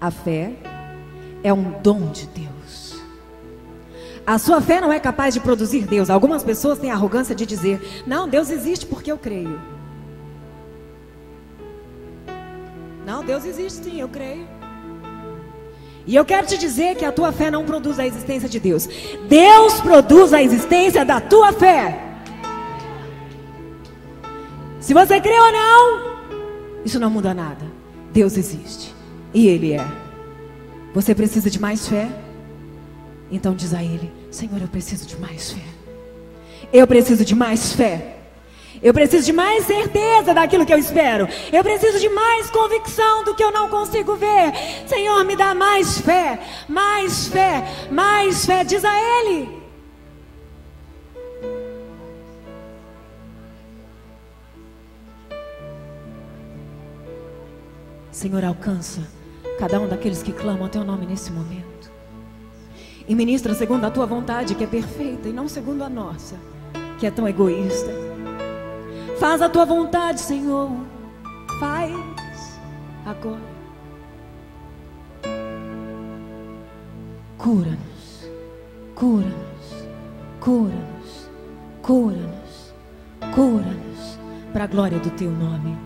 A fé é um dom de Deus. A sua fé não é capaz de produzir Deus. Algumas pessoas têm a arrogância de dizer: Não, Deus existe porque eu creio. Não, Deus existe sim, eu creio. E eu quero te dizer que a tua fé não produz a existência de Deus. Deus produz a existência da tua fé. Se você crê ou não, isso não muda nada. Deus existe. E Ele é. Você precisa de mais fé? Então diz a Ele: Senhor, eu preciso de mais fé. Eu preciso de mais fé. Eu preciso de mais certeza daquilo que eu espero. Eu preciso de mais convicção do que eu não consigo ver. Senhor, me dá mais fé, mais fé, mais fé. Diz a Ele. Senhor, alcança cada um daqueles que clamam teu nome nesse momento. E ministra segundo a tua vontade, que é perfeita, e não segundo a nossa, que é tão egoísta. Faz a tua vontade, Senhor. Faz agora. Cura-nos, cura-nos, cura-nos, cura-nos, cura-nos, para a glória do teu nome,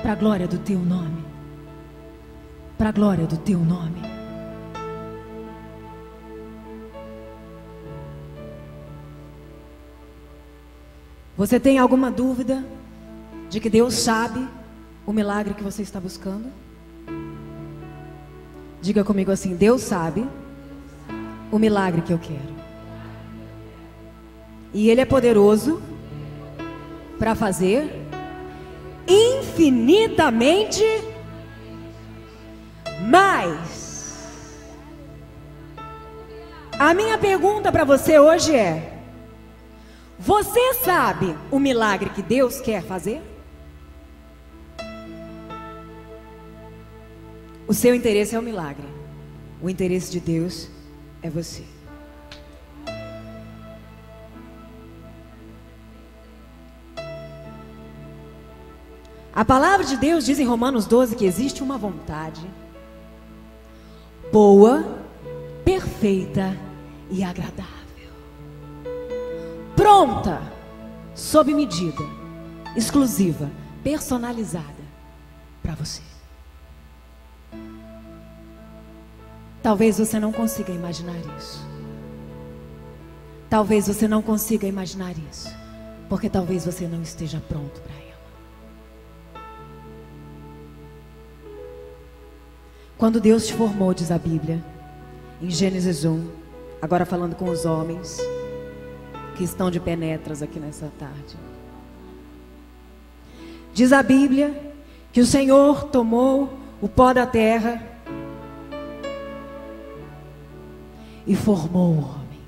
para a glória do teu nome, para a glória do teu nome. Você tem alguma dúvida de que Deus sabe o milagre que você está buscando? Diga comigo assim: Deus sabe o milagre que eu quero. E Ele é poderoso para fazer infinitamente mais. A minha pergunta para você hoje é: você sabe o milagre que Deus quer fazer? O seu interesse é o milagre. O interesse de Deus é você. A palavra de Deus diz em Romanos 12 que existe uma vontade boa, perfeita e agradável. Pronta, sob medida, exclusiva, personalizada para você. Talvez você não consiga imaginar isso. Talvez você não consiga imaginar isso, porque talvez você não esteja pronto para ela. Quando Deus te formou, diz a Bíblia, em Gênesis 1, agora falando com os homens que estão de penetras aqui nessa tarde. Diz a Bíblia que o Senhor tomou o pó da terra e formou o homem,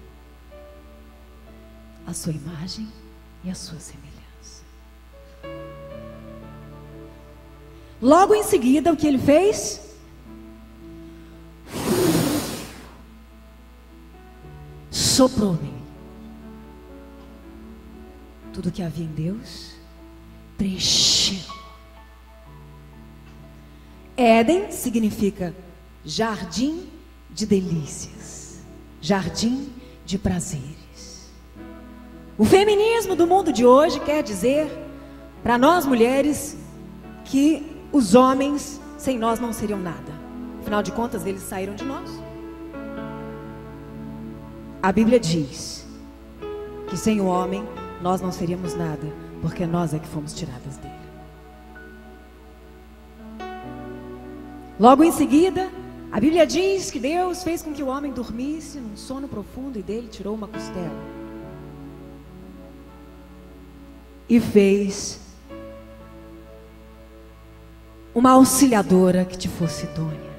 a sua imagem e a sua semelhança. Logo em seguida, o que ele fez? Soprou nele. Tudo que havia em Deus preencheu. Éden significa jardim de delícias, jardim de prazeres. O feminismo do mundo de hoje quer dizer para nós mulheres que os homens sem nós não seriam nada. Afinal de contas, eles saíram de nós. A Bíblia diz que sem o homem nós não seríamos nada, porque nós é que fomos tiradas dele. Logo em seguida, a Bíblia diz que Deus fez com que o homem dormisse num sono profundo e dele tirou uma costela. E fez uma auxiliadora que te fosse idônea.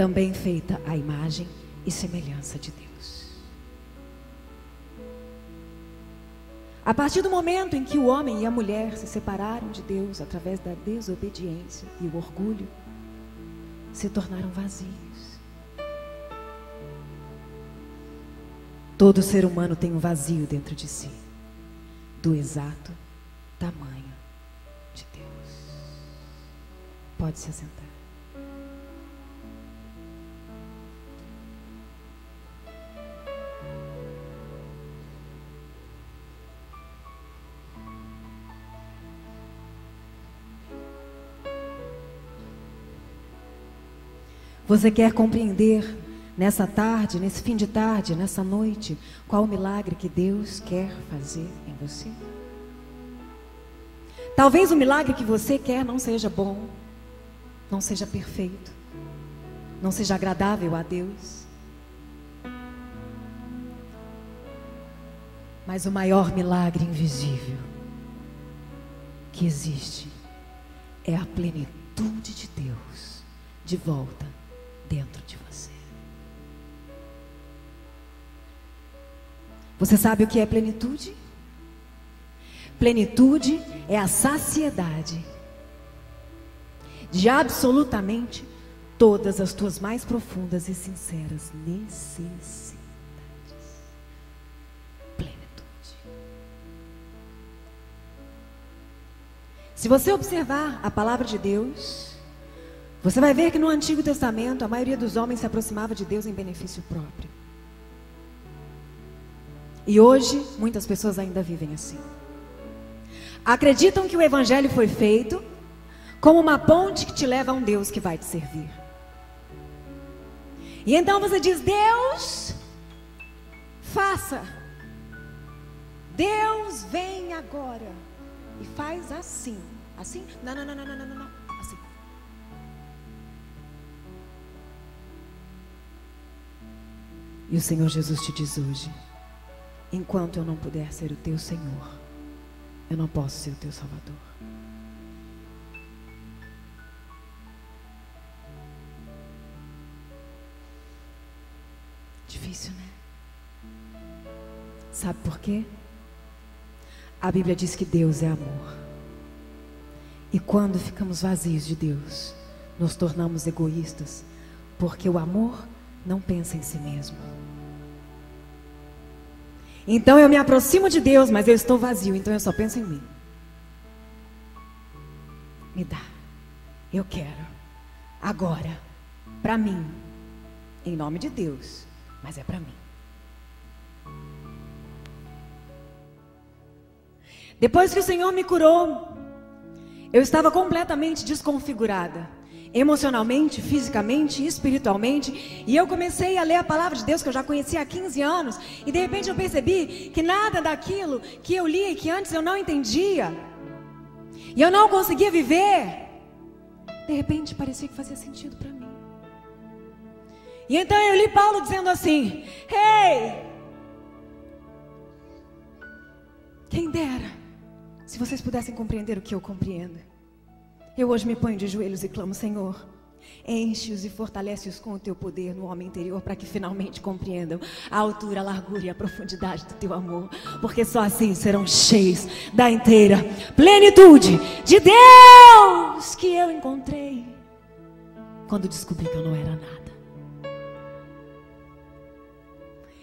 Também feita à imagem e semelhança de Deus. A partir do momento em que o homem e a mulher se separaram de Deus através da desobediência e o orgulho, se tornaram vazios. Todo ser humano tem um vazio dentro de si, do exato tamanho de Deus. Pode se assentar. Você quer compreender nessa tarde, nesse fim de tarde, nessa noite, qual o milagre que Deus quer fazer em você? Talvez o milagre que você quer não seja bom, não seja perfeito, não seja agradável a Deus. Mas o maior milagre invisível que existe é a plenitude de Deus de volta dentro de você. Você sabe o que é plenitude? Plenitude é a saciedade de absolutamente todas as tuas mais profundas e sinceras necessidades. Plenitude. Se você observar a palavra de Deus, você vai ver que no Antigo Testamento a maioria dos homens se aproximava de Deus em benefício próprio. E hoje muitas pessoas ainda vivem assim. Acreditam que o evangelho foi feito como uma ponte que te leva a um Deus que vai te servir. E então você diz: Deus, faça. Deus vem agora e faz assim. Assim? Não, não, não, não, não, não, não. E o Senhor Jesus te diz hoje: enquanto eu não puder ser o teu Senhor, eu não posso ser o teu Salvador. Difícil, né? Sabe por quê? A Bíblia diz que Deus é amor. E quando ficamos vazios de Deus, nos tornamos egoístas, porque o amor não pensa em si mesmo. Então eu me aproximo de Deus, mas eu estou vazio, então eu só penso em mim. Me dá. Eu quero. Agora. Para mim. Em nome de Deus. Mas é para mim. Depois que o Senhor me curou, eu estava completamente desconfigurada emocionalmente, fisicamente, espiritualmente. E eu comecei a ler a palavra de Deus que eu já conhecia há 15 anos. E de repente eu percebi que nada daquilo que eu li e que antes eu não entendia, e eu não conseguia viver, de repente parecia que fazia sentido para mim. E então eu li Paulo dizendo assim: Ei! Quem dera se vocês pudessem compreender o que eu compreendo. Eu hoje me ponho de joelhos e clamo, Senhor, enche-os e fortalece-os com o teu poder no homem interior para que finalmente compreendam a altura, a largura e a profundidade do teu amor, porque só assim serão cheios da inteira plenitude de Deus que eu encontrei quando descobri que eu não era nada.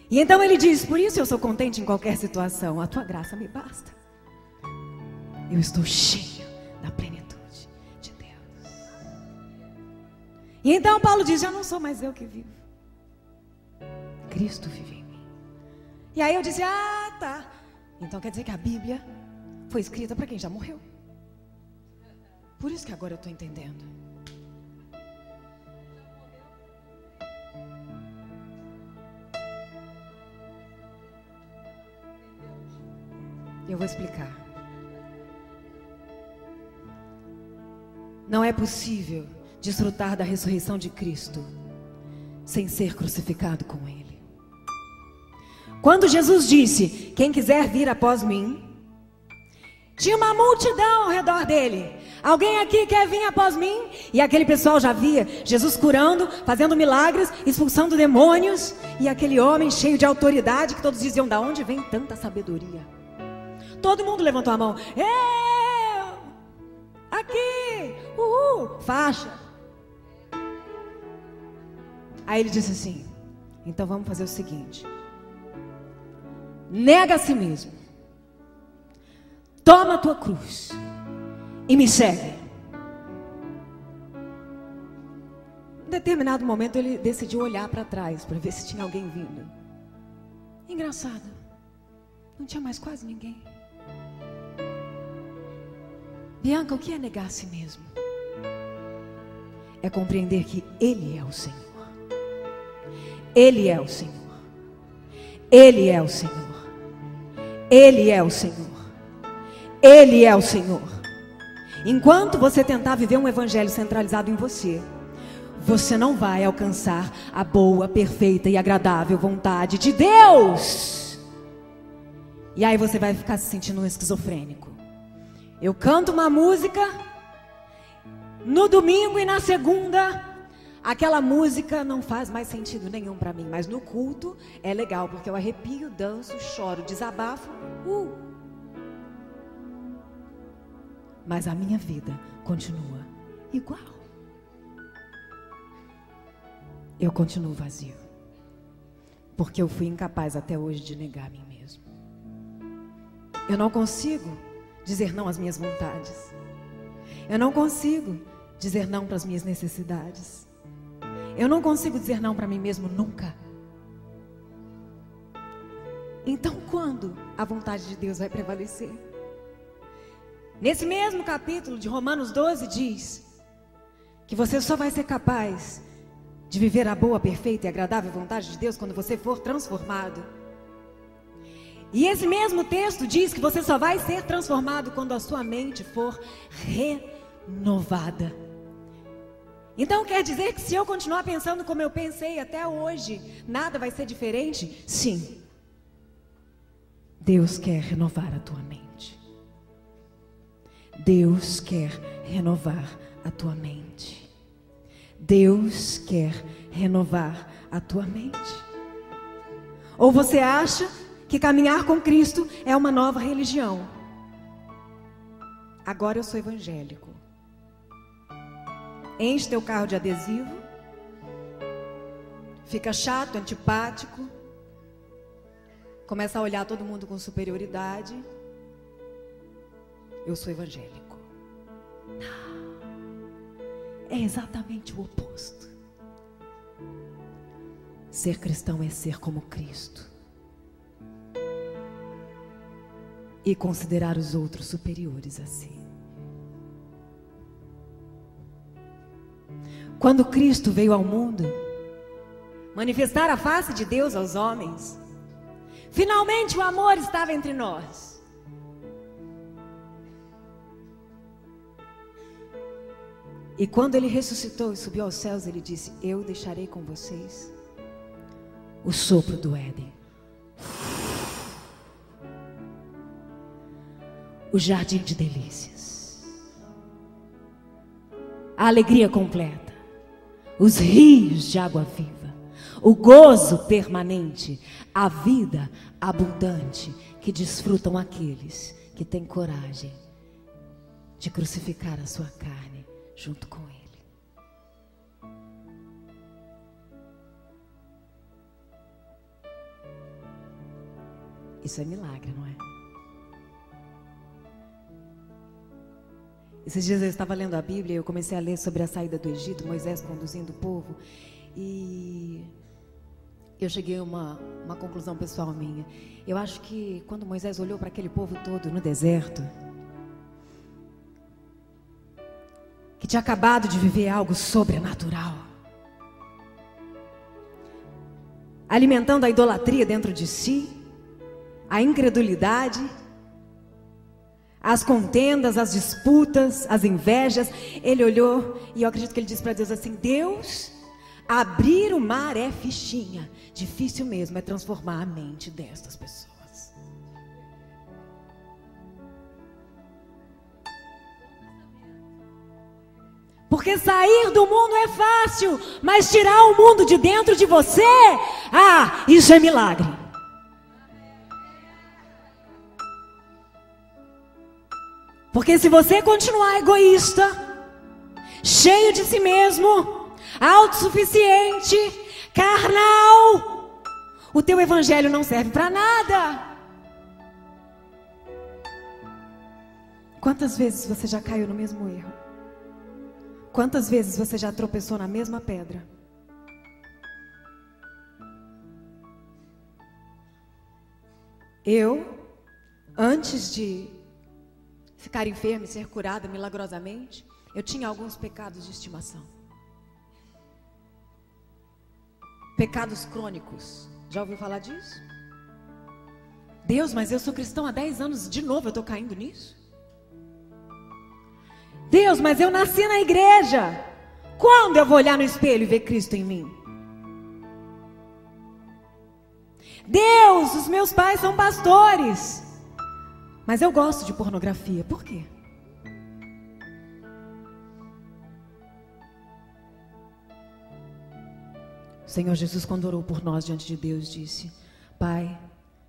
E então ele diz: Por isso eu sou contente em qualquer situação, a tua graça me basta. Eu estou cheio da plenitude E então Paulo diz: Eu não sou mais eu que vivo. Cristo vive em mim. E aí eu disse: Ah, tá. Então quer dizer que a Bíblia foi escrita para quem já morreu. Por isso que agora eu estou entendendo. Eu vou explicar. Não é possível desfrutar da ressurreição de Cristo sem ser crucificado com Ele. Quando Jesus disse: Quem quiser vir após mim, tinha uma multidão ao redor dele. Alguém aqui quer vir após mim? E aquele pessoal já via Jesus curando, fazendo milagres, expulsando demônios, e aquele homem cheio de autoridade que todos diziam: "Da onde vem tanta sabedoria?" Todo mundo levantou a mão. Eu! Aqui! Uhul! Faixa! Aí ele disse assim: então vamos fazer o seguinte: nega a si mesmo, Toma a tua cruz e me segue. Em determinado momento ele decidiu olhar para trás para ver se tinha alguém vindo. Engraçado, não tinha mais quase ninguém. Bianca, o que é negar a si mesmo? É compreender que Ele é o Senhor. Ele é o Senhor. Ele é o Senhor. Ele é o Senhor. Ele é o Senhor. Enquanto você tentar viver um evangelho centralizado em você, você não vai alcançar a boa, perfeita e agradável vontade de Deus. E aí você vai ficar se sentindo um esquizofrênico. Eu canto uma música no domingo e na segunda aquela música não faz mais sentido nenhum para mim, mas no culto é legal porque eu arrepio, danço, choro, desabafo. Uh. Mas a minha vida continua igual. eu continuo vazio. Porque eu fui incapaz até hoje de negar a mim mesmo. Eu não consigo dizer não às minhas vontades. Eu não consigo dizer não para as minhas necessidades. Eu não consigo dizer não para mim mesmo nunca. Então, quando a vontade de Deus vai prevalecer? Nesse mesmo capítulo de Romanos 12 diz que você só vai ser capaz de viver a boa, perfeita e agradável vontade de Deus quando você for transformado. E esse mesmo texto diz que você só vai ser transformado quando a sua mente for renovada. Então quer dizer que se eu continuar pensando como eu pensei até hoje, nada vai ser diferente? Sim. Deus quer renovar a tua mente. Deus quer renovar a tua mente. Deus quer renovar a tua mente. Ou você acha que caminhar com Cristo é uma nova religião? Agora eu sou evangélico. Enche teu carro de adesivo. Fica chato, antipático. Começa a olhar todo mundo com superioridade. Eu sou evangélico. Não é exatamente o oposto. Ser cristão é ser como Cristo. E considerar os outros superiores a si. Quando Cristo veio ao mundo, manifestar a face de Deus aos homens, finalmente o amor estava entre nós. E quando ele ressuscitou e subiu aos céus, ele disse: Eu deixarei com vocês o sopro do Éden. O jardim de delícias. A alegria completa. Os rios de água viva. O gozo permanente. A vida abundante que desfrutam aqueles que têm coragem de crucificar a sua carne junto com Ele. Isso é milagre, não é? Esses dias eu estava lendo a Bíblia e eu comecei a ler sobre a saída do Egito, Moisés conduzindo o povo. E eu cheguei a uma, uma conclusão pessoal minha. Eu acho que quando Moisés olhou para aquele povo todo no deserto, que tinha acabado de viver algo sobrenatural. Alimentando a idolatria dentro de si, a incredulidade, as contendas, as disputas, as invejas. Ele olhou e eu acredito que ele disse para Deus assim: Deus, abrir o mar é fichinha, difícil mesmo é transformar a mente destas pessoas. Porque sair do mundo é fácil, mas tirar o mundo de dentro de você, ah, isso é milagre. Porque se você continuar egoísta, cheio de si mesmo, autossuficiente, carnal, o teu evangelho não serve para nada. Quantas vezes você já caiu no mesmo erro? Quantas vezes você já tropeçou na mesma pedra? Eu, antes de ficar enferma e ser curada milagrosamente, eu tinha alguns pecados de estimação. Pecados crônicos. Já ouviu falar disso? Deus, mas eu sou cristão há 10 anos, de novo eu estou caindo nisso? Deus, mas eu nasci na igreja. Quando eu vou olhar no espelho e ver Cristo em mim? Deus, os meus pais são pastores. Mas eu gosto de pornografia. Por quê? O Senhor Jesus, quando orou por nós diante de Deus, disse: Pai,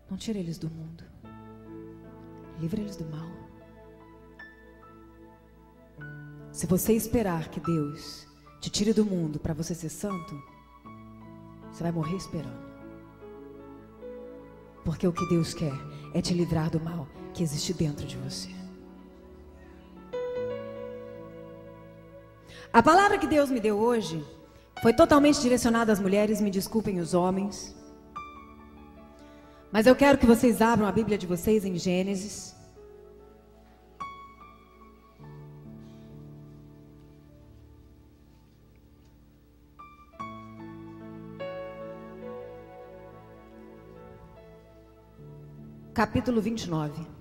não tire eles do mundo, livre eles do mal. Se você esperar que Deus te tire do mundo para você ser santo, você vai morrer esperando. Porque o que Deus quer é te livrar do mal que existe dentro de você. A palavra que Deus me deu hoje foi totalmente direcionada às mulheres, me desculpem os homens. Mas eu quero que vocês abram a Bíblia de vocês em Gênesis. capítulo 29.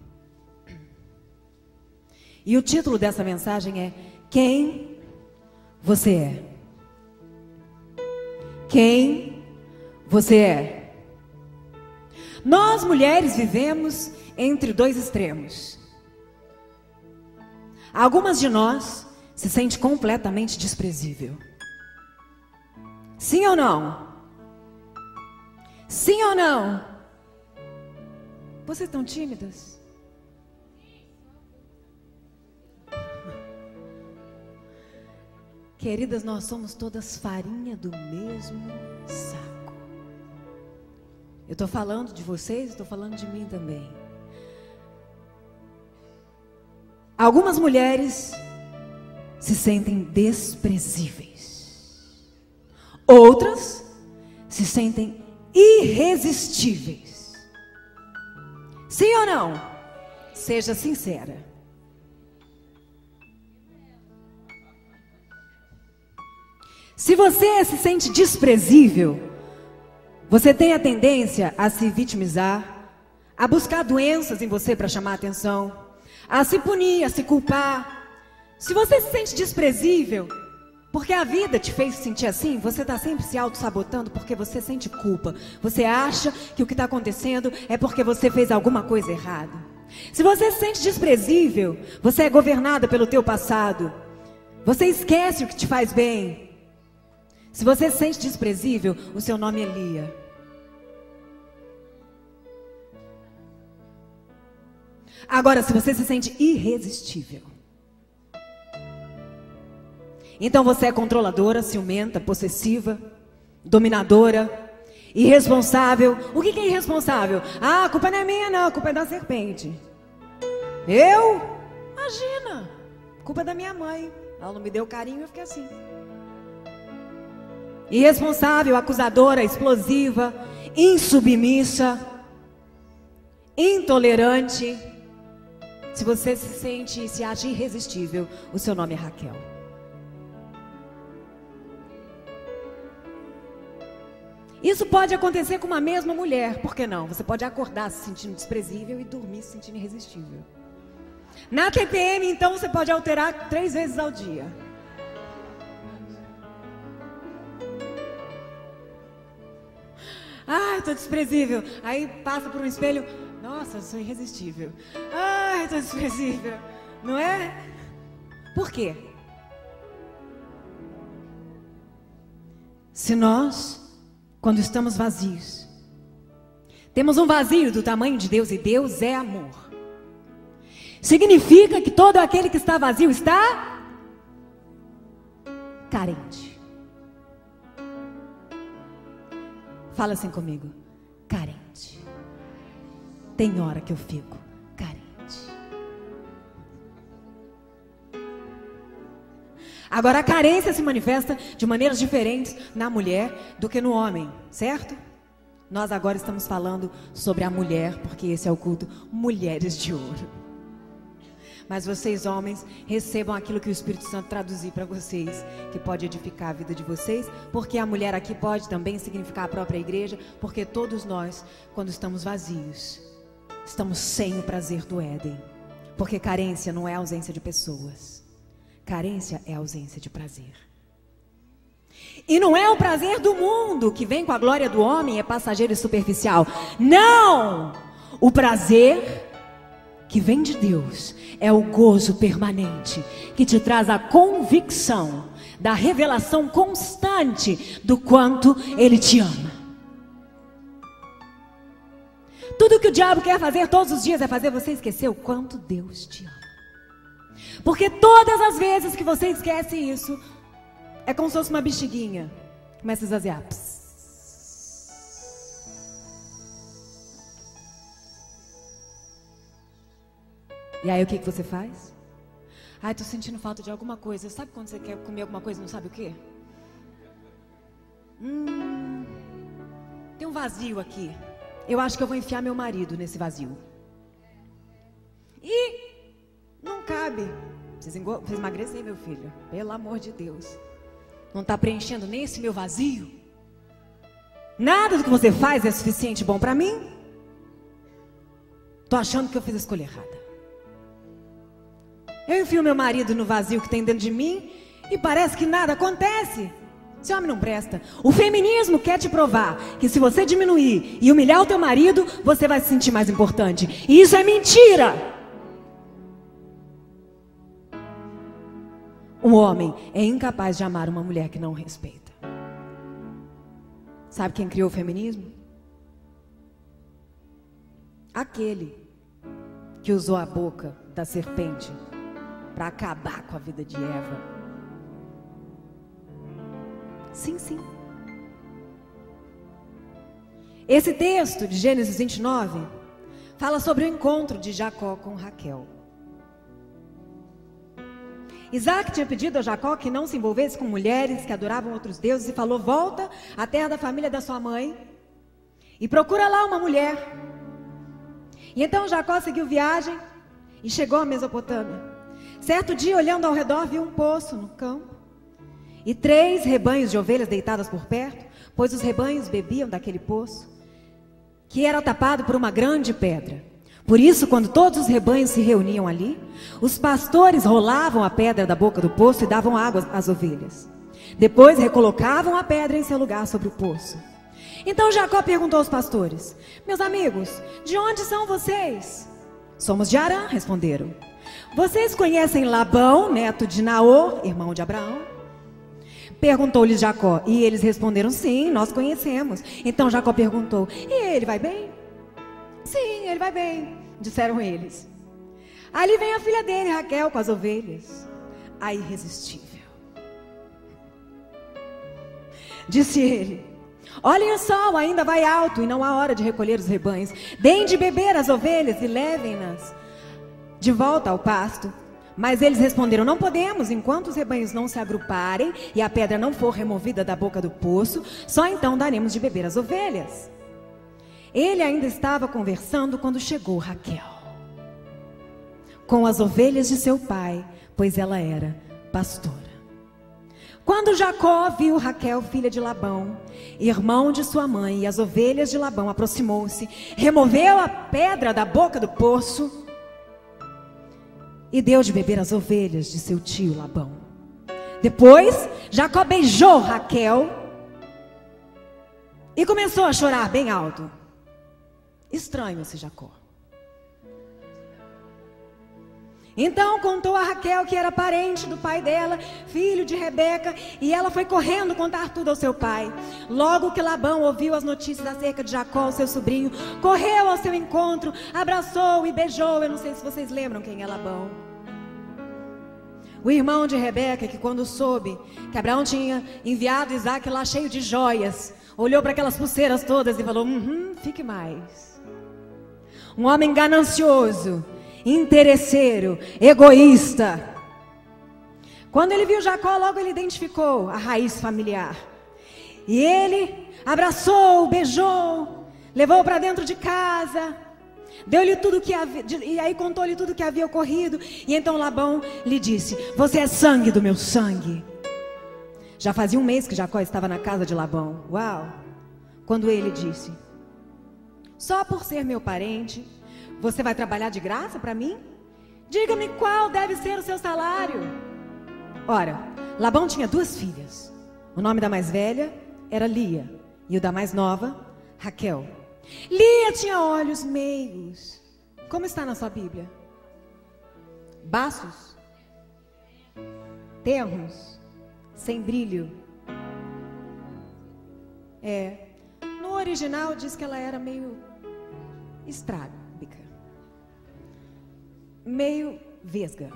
E o título dessa mensagem é Quem você é? Quem você é? Nós mulheres vivemos entre dois extremos. Algumas de nós se sente completamente desprezível. Sim ou não? Sim ou não? Vocês estão tímidas? Queridas, nós somos todas farinha do mesmo saco. Eu estou falando de vocês, estou falando de mim também. Algumas mulheres se sentem desprezíveis. Outras se sentem irresistíveis. Sim ou não? Seja sincera. Se você se sente desprezível, você tem a tendência a se vitimizar, a buscar doenças em você para chamar atenção, a se punir, a se culpar. Se você se sente desprezível, porque a vida te fez sentir assim, você está sempre se auto-sabotando porque você sente culpa. Você acha que o que está acontecendo é porque você fez alguma coisa errada. Se você se sente desprezível, você é governada pelo teu passado. Você esquece o que te faz bem. Se você se sente desprezível, o seu nome é Lia. Agora, se você se sente irresistível, então você é controladora, ciumenta, possessiva, dominadora, irresponsável. O que é irresponsável? Ah, a culpa não é minha, não, a culpa é da serpente. Eu? Imagina, culpa é da minha mãe. Ela não me deu carinho, eu fiquei assim. Irresponsável, acusadora, explosiva, insubmissa, intolerante. Se você se sente e se acha irresistível, o seu nome é Raquel. Isso pode acontecer com uma mesma mulher, por que não? Você pode acordar se sentindo desprezível e dormir se sentindo irresistível. Na TPM, então, você pode alterar três vezes ao dia. Ah, estou desprezível. Aí passa por um espelho. Nossa, eu sou irresistível. Ah, estou desprezível. Não é? Por quê? Se nós quando estamos vazios. Temos um vazio do tamanho de Deus e Deus é amor. Significa que todo aquele que está vazio está carente. Fala assim comigo. Carente. Tem hora que eu fico carente. Agora a carência se manifesta de maneiras diferentes na mulher do que no homem, certo? Nós agora estamos falando sobre a mulher, porque esse é o culto Mulheres de Ouro. Mas vocês, homens, recebam aquilo que o Espírito Santo traduzir para vocês, que pode edificar a vida de vocês, porque a mulher aqui pode também significar a própria igreja, porque todos nós, quando estamos vazios, estamos sem o prazer do Éden. Porque carência não é ausência de pessoas, carência é ausência de prazer. E não é o prazer do mundo que vem com a glória do homem, é passageiro e superficial. Não! O prazer que vem de Deus é o gozo permanente que te traz a convicção da revelação constante do quanto Ele te ama. Tudo que o diabo quer fazer todos os dias é fazer você esquecer o quanto Deus te ama. Porque todas as vezes que você esquece isso, é como se fosse uma bexiguinha. Começa a esvaziar. Psst. E aí o que, que você faz? Ai, tô sentindo falta de alguma coisa. Sabe quando você quer comer alguma coisa e não sabe o que? Hum, tem um vazio aqui. Eu acho que eu vou enfiar meu marido nesse vazio. E não cabe. Precisa emagrecer, meu filho. Pelo amor de Deus. Não está preenchendo nem esse meu vazio. Nada do que você faz é suficiente bom para mim. Tô achando que eu fiz a escolha errada. Eu enfio meu marido no vazio que tem dentro de mim e parece que nada acontece. Esse homem não presta. O feminismo quer te provar que se você diminuir e humilhar o teu marido, você vai se sentir mais importante. E isso é mentira. Um homem é incapaz de amar uma mulher que não respeita. Sabe quem criou o feminismo? Aquele que usou a boca da serpente para acabar com a vida de Eva. Sim, sim. Esse texto de Gênesis 29 fala sobre o encontro de Jacó com Raquel. Isaac tinha pedido a Jacó que não se envolvesse com mulheres que adoravam outros deuses e falou: Volta à terra da família da sua mãe e procura lá uma mulher. E então Jacó seguiu viagem e chegou à Mesopotâmia. Certo dia, olhando ao redor, viu um poço no campo e três rebanhos de ovelhas deitadas por perto, pois os rebanhos bebiam daquele poço, que era tapado por uma grande pedra. Por isso, quando todos os rebanhos se reuniam ali, os pastores rolavam a pedra da boca do poço e davam água às ovelhas. Depois recolocavam a pedra em seu lugar sobre o poço. Então Jacó perguntou aos pastores: Meus amigos, de onde são vocês? Somos de Arã, responderam. Vocês conhecem Labão, neto de Naor, irmão de Abraão? Perguntou-lhes Jacó, e eles responderam: Sim, nós conhecemos. Então Jacó perguntou: E ele vai bem? Sim, ele vai bem, disseram eles. Ali vem a filha dele, Raquel, com as ovelhas. A irresistível. Disse ele: Olhem o sol, ainda vai alto e não há hora de recolher os rebanhos. Deem de beber as ovelhas e levem-nas de volta ao pasto. Mas eles responderam: Não podemos, enquanto os rebanhos não se agruparem e a pedra não for removida da boca do poço, só então daremos de beber as ovelhas. Ele ainda estava conversando quando chegou Raquel com as ovelhas de seu pai, pois ela era pastora. Quando Jacó viu Raquel, filha de Labão, irmão de sua mãe, e as ovelhas de Labão, aproximou-se, removeu a pedra da boca do poço e deu de beber as ovelhas de seu tio Labão. Depois, Jacó beijou Raquel e começou a chorar bem alto. Estranho esse Jacó. Então contou a Raquel que era parente do pai dela, filho de Rebeca, e ela foi correndo contar tudo ao seu pai. Logo que Labão ouviu as notícias acerca de Jacó, seu sobrinho, correu ao seu encontro, abraçou e beijou. Eu não sei se vocês lembram quem é Labão. O irmão de Rebeca, que quando soube que Abraão tinha enviado Isaac lá cheio de joias, olhou para aquelas pulseiras todas e falou: uhum, fique mais. Um homem ganancioso interesseiro, egoísta. Quando ele viu Jacó, logo ele identificou a raiz familiar. E ele abraçou, beijou, levou para dentro de casa, deu-lhe tudo que havia, e aí contou-lhe tudo que havia ocorrido. E então Labão lhe disse: Você é sangue do meu sangue. Já fazia um mês que Jacó estava na casa de Labão. Uau! Quando ele disse: Só por ser meu parente, você vai trabalhar de graça para mim? Diga-me qual deve ser o seu salário. Ora, Labão tinha duas filhas. O nome da mais velha era Lia e o da mais nova, Raquel. Lia tinha olhos meios. Como está na sua Bíblia? Baços? Terros? Sem brilho? É. No original diz que ela era meio estrábica. Meio vesga.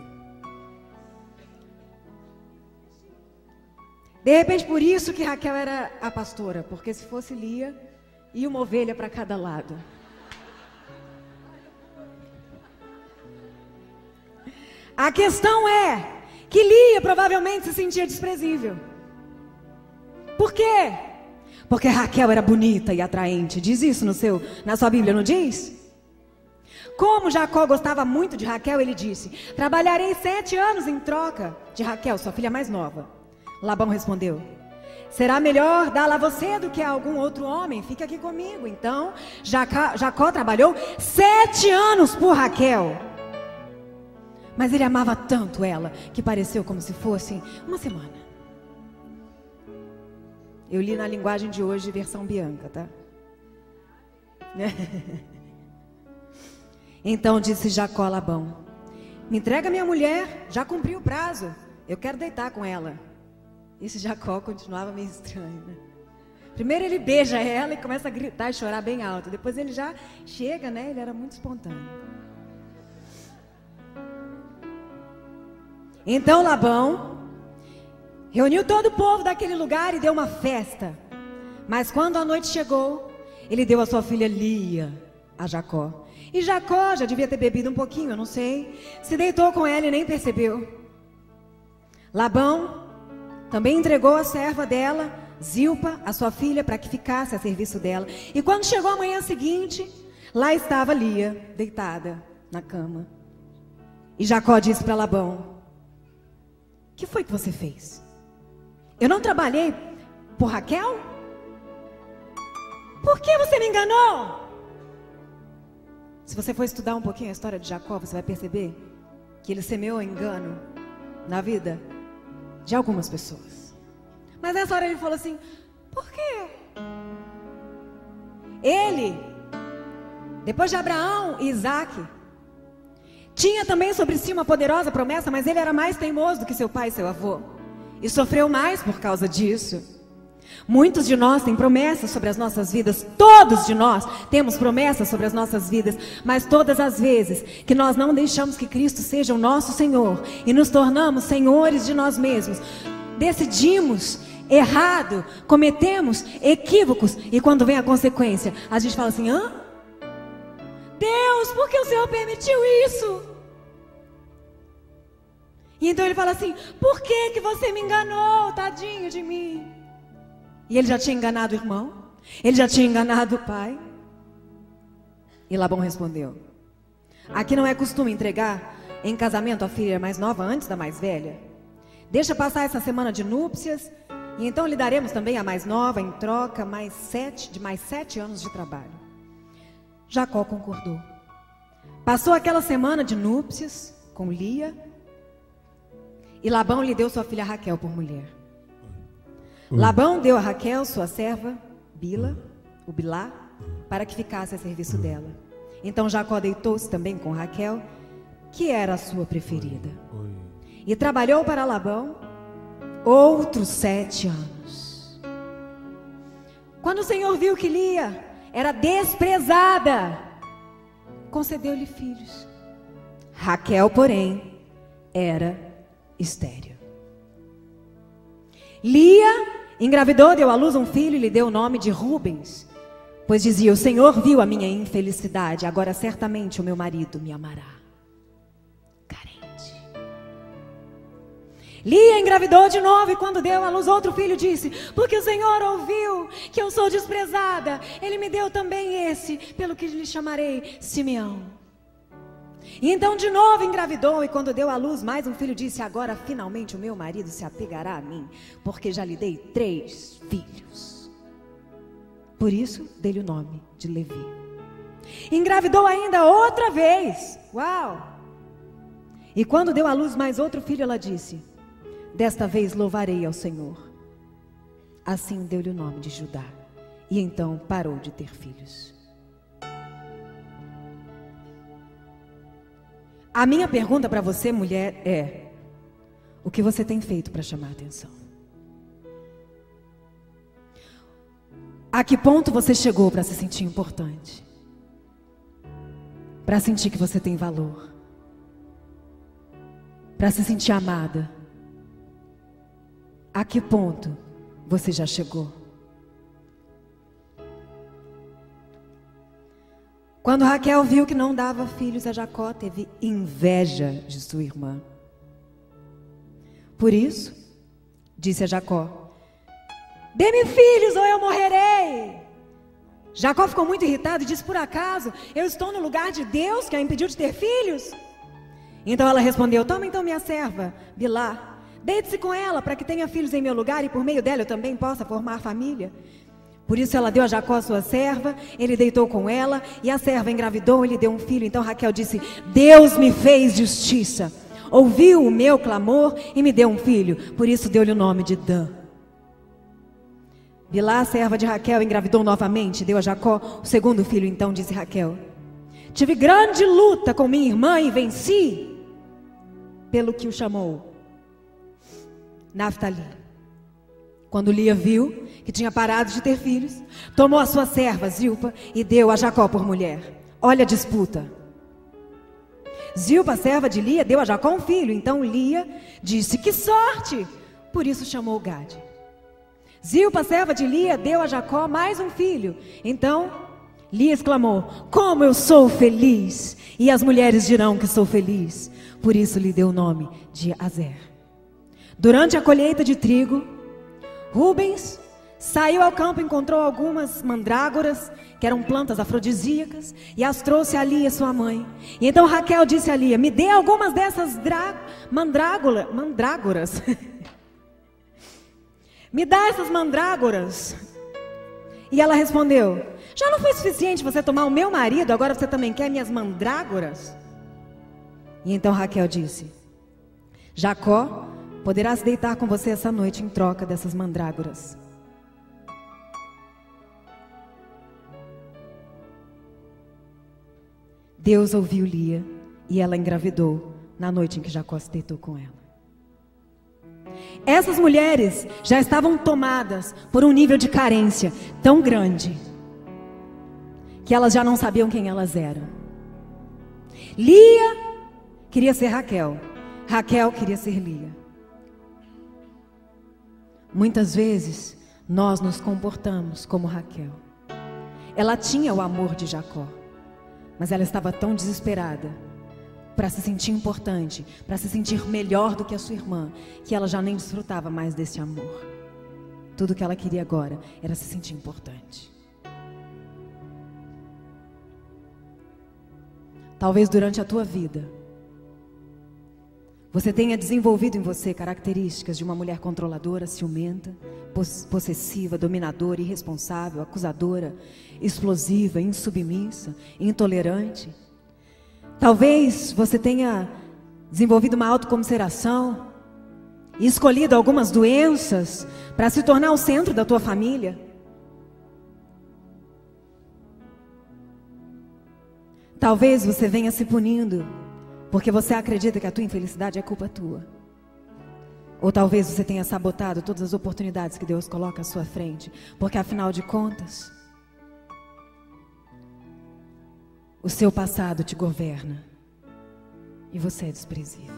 De repente, por isso que Raquel era a pastora, porque se fosse Lia, ia uma ovelha para cada lado. A questão é que Lia provavelmente se sentia desprezível. Por quê? Porque Raquel era bonita e atraente. Diz isso no seu, na sua Bíblia, não diz? Como Jacó gostava muito de Raquel, ele disse: Trabalharei sete anos em troca de Raquel, sua filha mais nova. Labão respondeu: Será melhor dá-la a você do que a algum outro homem. Fica aqui comigo. Então, Jacó, Jacó trabalhou sete anos por Raquel. Mas ele amava tanto ela que pareceu como se fosse uma semana. Eu li na linguagem de hoje, versão Bianca, tá? então disse Jacó a Labão: Me entrega minha mulher, já cumpri o prazo. Eu quero deitar com ela. Esse Jacó continuava meio estranho, né? Primeiro ele beija ela e começa a gritar e chorar bem alto. Depois ele já chega, né? Ele era muito espontâneo. Então Labão reuniu todo o povo daquele lugar e deu uma festa. Mas quando a noite chegou, ele deu a sua filha Lia a Jacó. E Jacó já devia ter bebido um pouquinho, eu não sei. Se deitou com ela e nem percebeu. Labão também entregou a serva dela, Zilpa, a sua filha, para que ficasse a serviço dela. E quando chegou a manhã seguinte, lá estava Lia, deitada na cama. E Jacó disse para Labão: que foi que você fez? Eu não trabalhei por Raquel? Por que você me enganou? Se você for estudar um pouquinho a história de Jacó, você vai perceber que ele semeou engano na vida de algumas pessoas. Mas nessa hora ele falou assim: por quê? Ele, depois de Abraão e Isaac, tinha também sobre si uma poderosa promessa, mas ele era mais teimoso do que seu pai e seu avô. E sofreu mais por causa disso. Muitos de nós têm promessas sobre as nossas vidas, todos de nós temos promessas sobre as nossas vidas, mas todas as vezes que nós não deixamos que Cristo seja o nosso Senhor e nos tornamos senhores de nós mesmos, decidimos errado, cometemos equívocos e quando vem a consequência, a gente fala assim: hã? Deus, por que o Senhor permitiu isso? E então ele fala assim: por que, que você me enganou, tadinho de mim? E ele já tinha enganado o irmão? Ele já tinha enganado o pai? E Labão respondeu: Aqui não é costume entregar em casamento a filha mais nova antes da mais velha. Deixa passar essa semana de núpcias e então lhe daremos também a mais nova em troca mais sete, de mais sete anos de trabalho. Jacó concordou. Passou aquela semana de núpcias com Lia e Labão lhe deu sua filha Raquel por mulher. Labão deu a Raquel, sua serva, Bila, o Bilá, para que ficasse a serviço dela. Então Jacó deitou-se também com Raquel, que era a sua preferida. E trabalhou para Labão outros sete anos. Quando o Senhor viu que Lia era desprezada, concedeu-lhe filhos. Raquel, porém, era estéril. Lia Engravidou, deu à luz um filho e lhe deu o nome de Rubens, pois dizia: O Senhor viu a minha infelicidade, agora certamente o meu marido me amará. Carente. Lia engravidou de novo e quando deu à luz outro filho disse: Porque o Senhor ouviu que eu sou desprezada, ele me deu também esse, pelo que lhe chamarei Simeão. E então de novo engravidou e quando deu à luz mais um filho disse: Agora finalmente o meu marido se apegará a mim, porque já lhe dei três filhos. Por isso dei-lhe o nome de Levi. Engravidou ainda outra vez. Uau! E quando deu à luz mais outro filho, ela disse: Desta vez louvarei ao Senhor. Assim deu-lhe o nome de Judá. E então parou de ter filhos. A minha pergunta para você, mulher, é: o que você tem feito para chamar a atenção? A que ponto você chegou para se sentir importante? Para sentir que você tem valor? Para se sentir amada? A que ponto você já chegou? Quando Raquel viu que não dava filhos a Jacó, teve inveja de sua irmã. Por isso, disse a Jacó: Dê-me filhos ou eu morrerei. Jacó ficou muito irritado e disse: Por acaso eu estou no lugar de Deus que a impediu de ter filhos? Então ela respondeu: Toma então minha serva, Bilá, Deite-se com ela para que tenha filhos em meu lugar e por meio dela eu também possa formar família. Por isso ela deu a Jacó a sua serva, ele deitou com ela e a serva engravidou e lhe deu um filho. Então Raquel disse: Deus me fez justiça, ouviu o meu clamor e me deu um filho. Por isso deu-lhe o nome de Dan. Bilá, a serva de Raquel, engravidou novamente, deu a Jacó o segundo filho. Então disse Raquel: Tive grande luta com minha irmã e venci, pelo que o chamou Naftali. Quando Lia viu que tinha parado de ter filhos, tomou a sua serva Zilpa e deu a Jacó por mulher. Olha a disputa. Zilpa, serva de Lia, deu a Jacó um filho. Então Lia disse: Que sorte! Por isso chamou Gade. Zilpa, serva de Lia, deu a Jacó mais um filho. Então Lia exclamou: Como eu sou feliz! E as mulheres dirão que sou feliz. Por isso lhe deu o nome de Azer. Durante a colheita de trigo, Rubens saiu ao campo encontrou algumas mandrágoras, que eram plantas afrodisíacas, e as trouxe a Lia, sua mãe. E então Raquel disse a Lia: Me dê algumas dessas mandrágora, mandrágoras. Me dá essas mandrágoras. E ela respondeu: Já não foi suficiente você tomar o meu marido, agora você também quer minhas mandrágoras? E então Raquel disse: Jacó poderá se deitar com você essa noite em troca dessas mandrágoras. Deus ouviu Lia e ela engravidou na noite em que Jacó se deitou com ela. Essas mulheres já estavam tomadas por um nível de carência tão grande que elas já não sabiam quem elas eram. Lia queria ser Raquel, Raquel queria ser Lia. Muitas vezes nós nos comportamos como Raquel. Ela tinha o amor de Jacó, mas ela estava tão desesperada para se sentir importante, para se sentir melhor do que a sua irmã, que ela já nem desfrutava mais desse amor. Tudo que ela queria agora era se sentir importante. Talvez durante a tua vida, você tenha desenvolvido em você características de uma mulher controladora, ciumenta, possessiva, dominadora, irresponsável, acusadora, explosiva, insubmissa, intolerante. Talvez você tenha desenvolvido uma autocomiseração e escolhido algumas doenças para se tornar o centro da tua família. Talvez você venha se punindo porque você acredita que a tua infelicidade é culpa tua. Ou talvez você tenha sabotado todas as oportunidades que Deus coloca à sua frente, porque afinal de contas, o seu passado te governa e você é desprezível.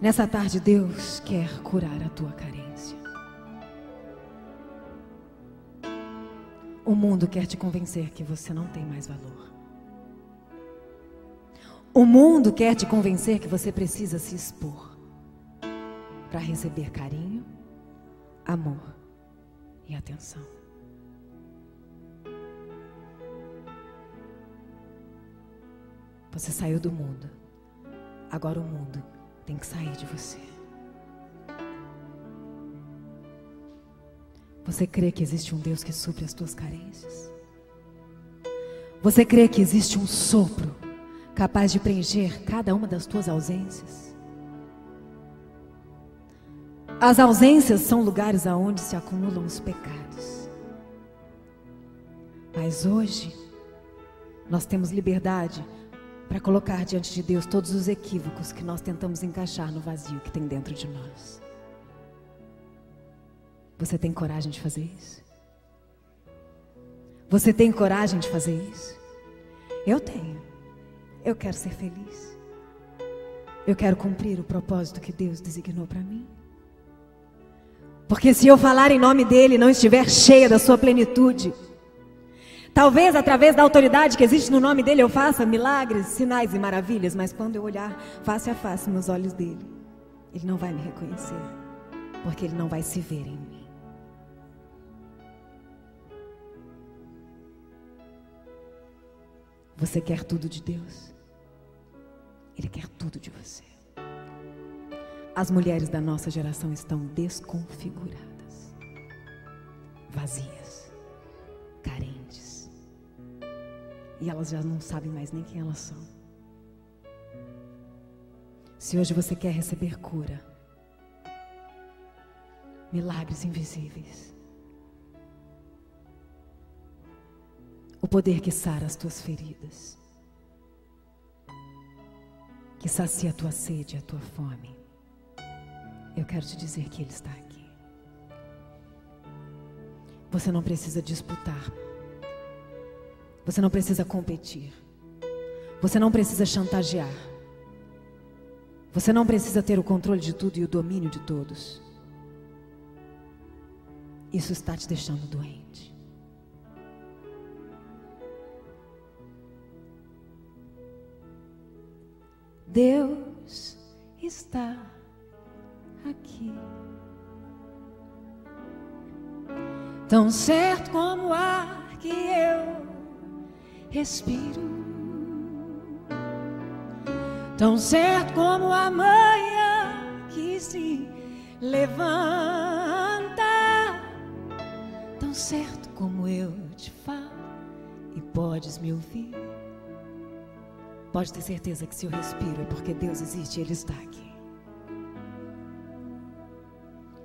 Nessa tarde, Deus quer curar a tua carência. O mundo quer te convencer que você não tem mais valor. O mundo quer te convencer que você precisa se expor para receber carinho, amor e atenção. Você saiu do mundo. Agora o mundo tem que sair de você. Você crê que existe um Deus que supre as tuas carências? Você crê que existe um sopro capaz de preencher cada uma das tuas ausências? As ausências são lugares aonde se acumulam os pecados. Mas hoje nós temos liberdade para colocar diante de Deus todos os equívocos que nós tentamos encaixar no vazio que tem dentro de nós. Você tem coragem de fazer isso? Você tem coragem de fazer isso? Eu tenho. Eu quero ser feliz. Eu quero cumprir o propósito que Deus designou para mim. Porque se eu falar em nome dele e não estiver cheia da sua plenitude, talvez através da autoridade que existe no nome dele eu faça milagres, sinais e maravilhas, mas quando eu olhar face a face nos olhos dele, ele não vai me reconhecer, porque ele não vai se ver em mim. Você quer tudo de Deus? Ele quer tudo de você. As mulheres da nossa geração estão desconfiguradas, vazias, carentes. E elas já não sabem mais nem quem elas são. Se hoje você quer receber cura, milagres invisíveis, o poder que sara as tuas feridas, que sacia a tua sede, a tua fome, eu quero te dizer que Ele está aqui. Você não precisa disputar. Você não precisa competir. Você não precisa chantagear. Você não precisa ter o controle de tudo e o domínio de todos. Isso está te deixando doente. Deus está aqui. Tão certo como o ar que eu respiro. Tão certo como a manhã que se levanta. Tão certo como eu te falo e podes me ouvir. Pode ter certeza que se eu respiro é porque Deus existe e Ele está aqui.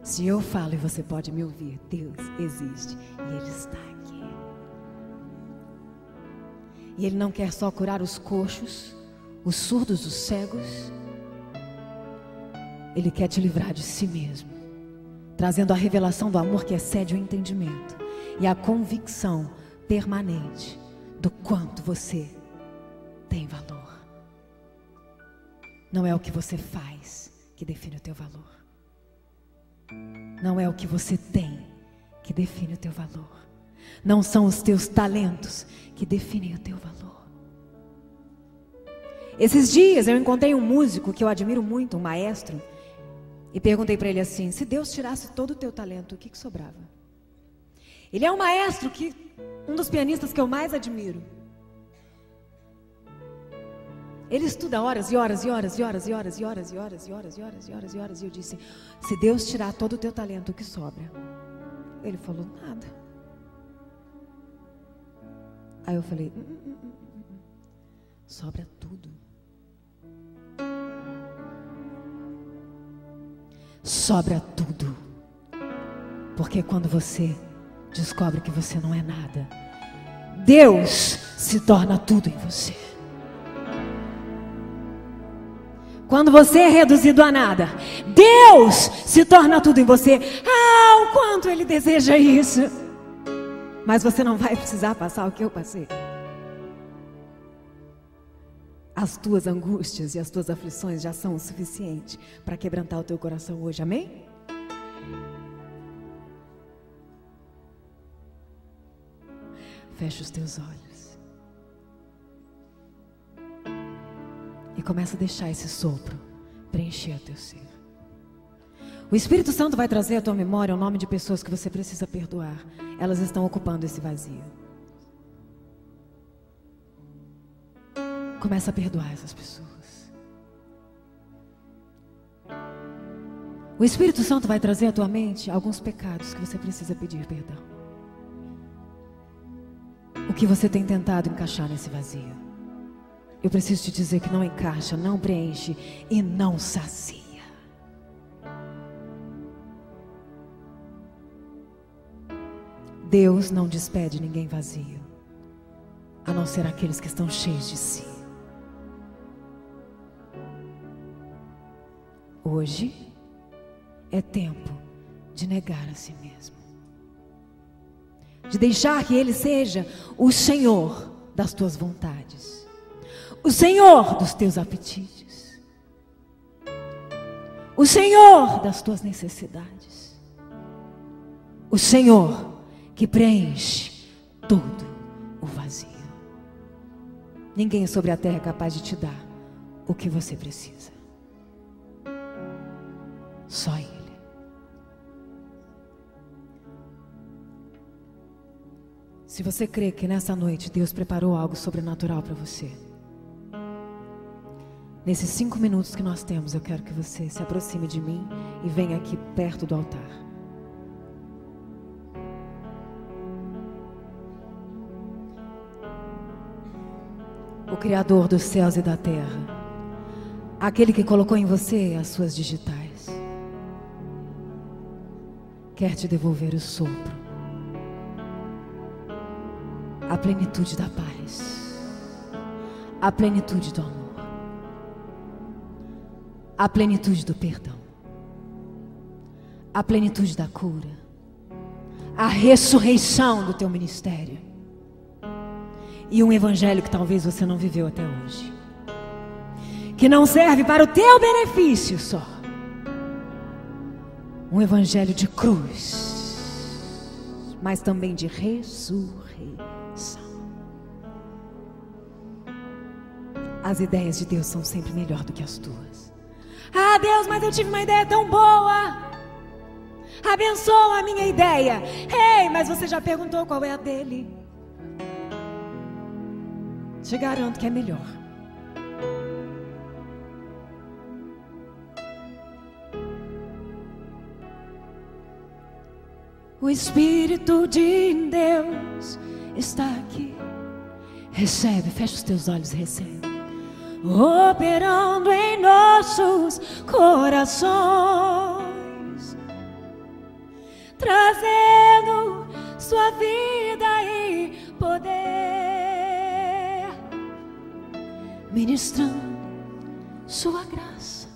Se eu falo e você pode me ouvir, Deus existe e Ele está aqui. E Ele não quer só curar os coxos, os surdos, os cegos. Ele quer te livrar de si mesmo, trazendo a revelação do amor que excede o entendimento e a convicção permanente do quanto você tem valor. Não é o que você faz que define o teu valor. Não é o que você tem que define o teu valor. Não são os teus talentos que definem o teu valor. Esses dias eu encontrei um músico que eu admiro muito, um maestro, e perguntei para ele assim: se Deus tirasse todo o teu talento, o que, que sobrava? Ele é um maestro que, um dos pianistas que eu mais admiro. Ele estuda horas e horas e horas e horas e horas e horas e horas e horas e horas e horas e horas e eu disse: "Se Deus tirar todo o teu talento, o que sobra?" Ele falou: "Nada." Aí eu falei: hum, hum, hum, "Sobra tudo." Sobra tudo. Porque quando você descobre que você não é nada, Deus se torna tudo em você. Quando você é reduzido a nada, Deus se torna tudo em você. Ah, o quanto Ele deseja isso. Mas você não vai precisar passar o que eu passei. As tuas angústias e as tuas aflições já são o suficiente para quebrantar o teu coração hoje, amém? Fecha os teus olhos. E começa a deixar esse sopro preencher o teu ser. O Espírito Santo vai trazer à tua memória o nome de pessoas que você precisa perdoar. Elas estão ocupando esse vazio. Começa a perdoar essas pessoas. O Espírito Santo vai trazer à tua mente alguns pecados que você precisa pedir perdão. O que você tem tentado encaixar nesse vazio? Eu preciso te dizer que não encaixa, não preenche e não sacia. Deus não despede ninguém vazio, a não ser aqueles que estão cheios de si. Hoje é tempo de negar a si mesmo, de deixar que Ele seja o Senhor das tuas vontades, o Senhor dos teus apetites, o Senhor das tuas necessidades, o Senhor que preenche todo o vazio. Ninguém sobre a terra é capaz de te dar o que você precisa. Só Ele. Se você crê que nessa noite Deus preparou algo sobrenatural para você, nesses cinco minutos que nós temos, eu quero que você se aproxime de mim e venha aqui perto do altar. o Criador dos céus e da terra, aquele que colocou em você as suas digitais, quer te devolver o sopro, a plenitude da paz, a plenitude do amor, a plenitude do perdão, a plenitude da cura, a ressurreição do teu ministério e um evangelho que talvez você não viveu até hoje. Que não serve para o teu benefício só. Um evangelho de cruz, mas também de ressurreição. As ideias de Deus são sempre melhor do que as tuas. Ah, Deus, mas eu tive uma ideia tão boa. Abençoa a minha ideia. Ei, mas você já perguntou qual é a dele? Te garanto que é melhor. O Espírito de Deus está aqui. Recebe, fecha os teus olhos recebe. Operando em nossos corações, trazendo sua vida e poder ministrando Sua graça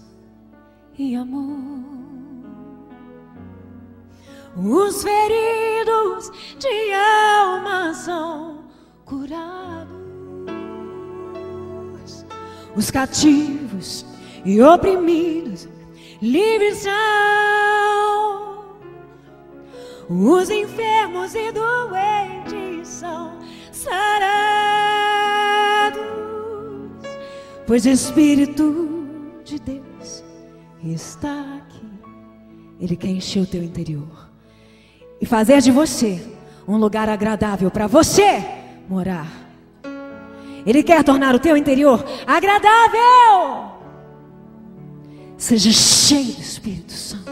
e amor. Os feridos de alma são curados, os cativos e oprimidos livres são, os enfermos e doentes são sarados pois o Espírito de Deus está aqui. Ele quer encher o teu interior e fazer de você um lugar agradável para você morar. Ele quer tornar o teu interior agradável. Seja cheio do Espírito Santo.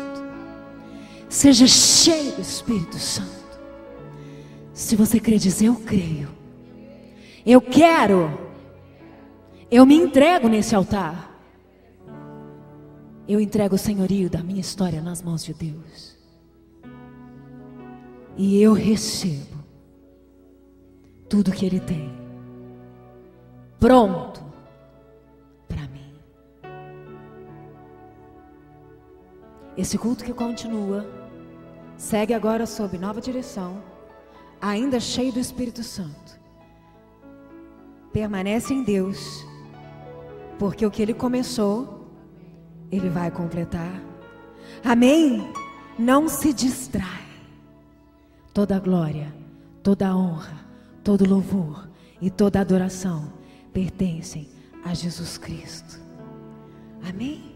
Seja cheio do Espírito Santo. Se você crê, dizer eu creio. Eu quero eu me entrego nesse altar. Eu entrego o senhorio da minha história nas mãos de Deus. E eu recebo tudo que Ele tem pronto para mim. Esse culto que continua segue agora sob nova direção, ainda cheio do Espírito Santo. Permanece em Deus porque o que ele começou, ele vai completar. Amém? Não se distrai. Toda glória, toda honra, todo louvor e toda adoração pertencem a Jesus Cristo. Amém?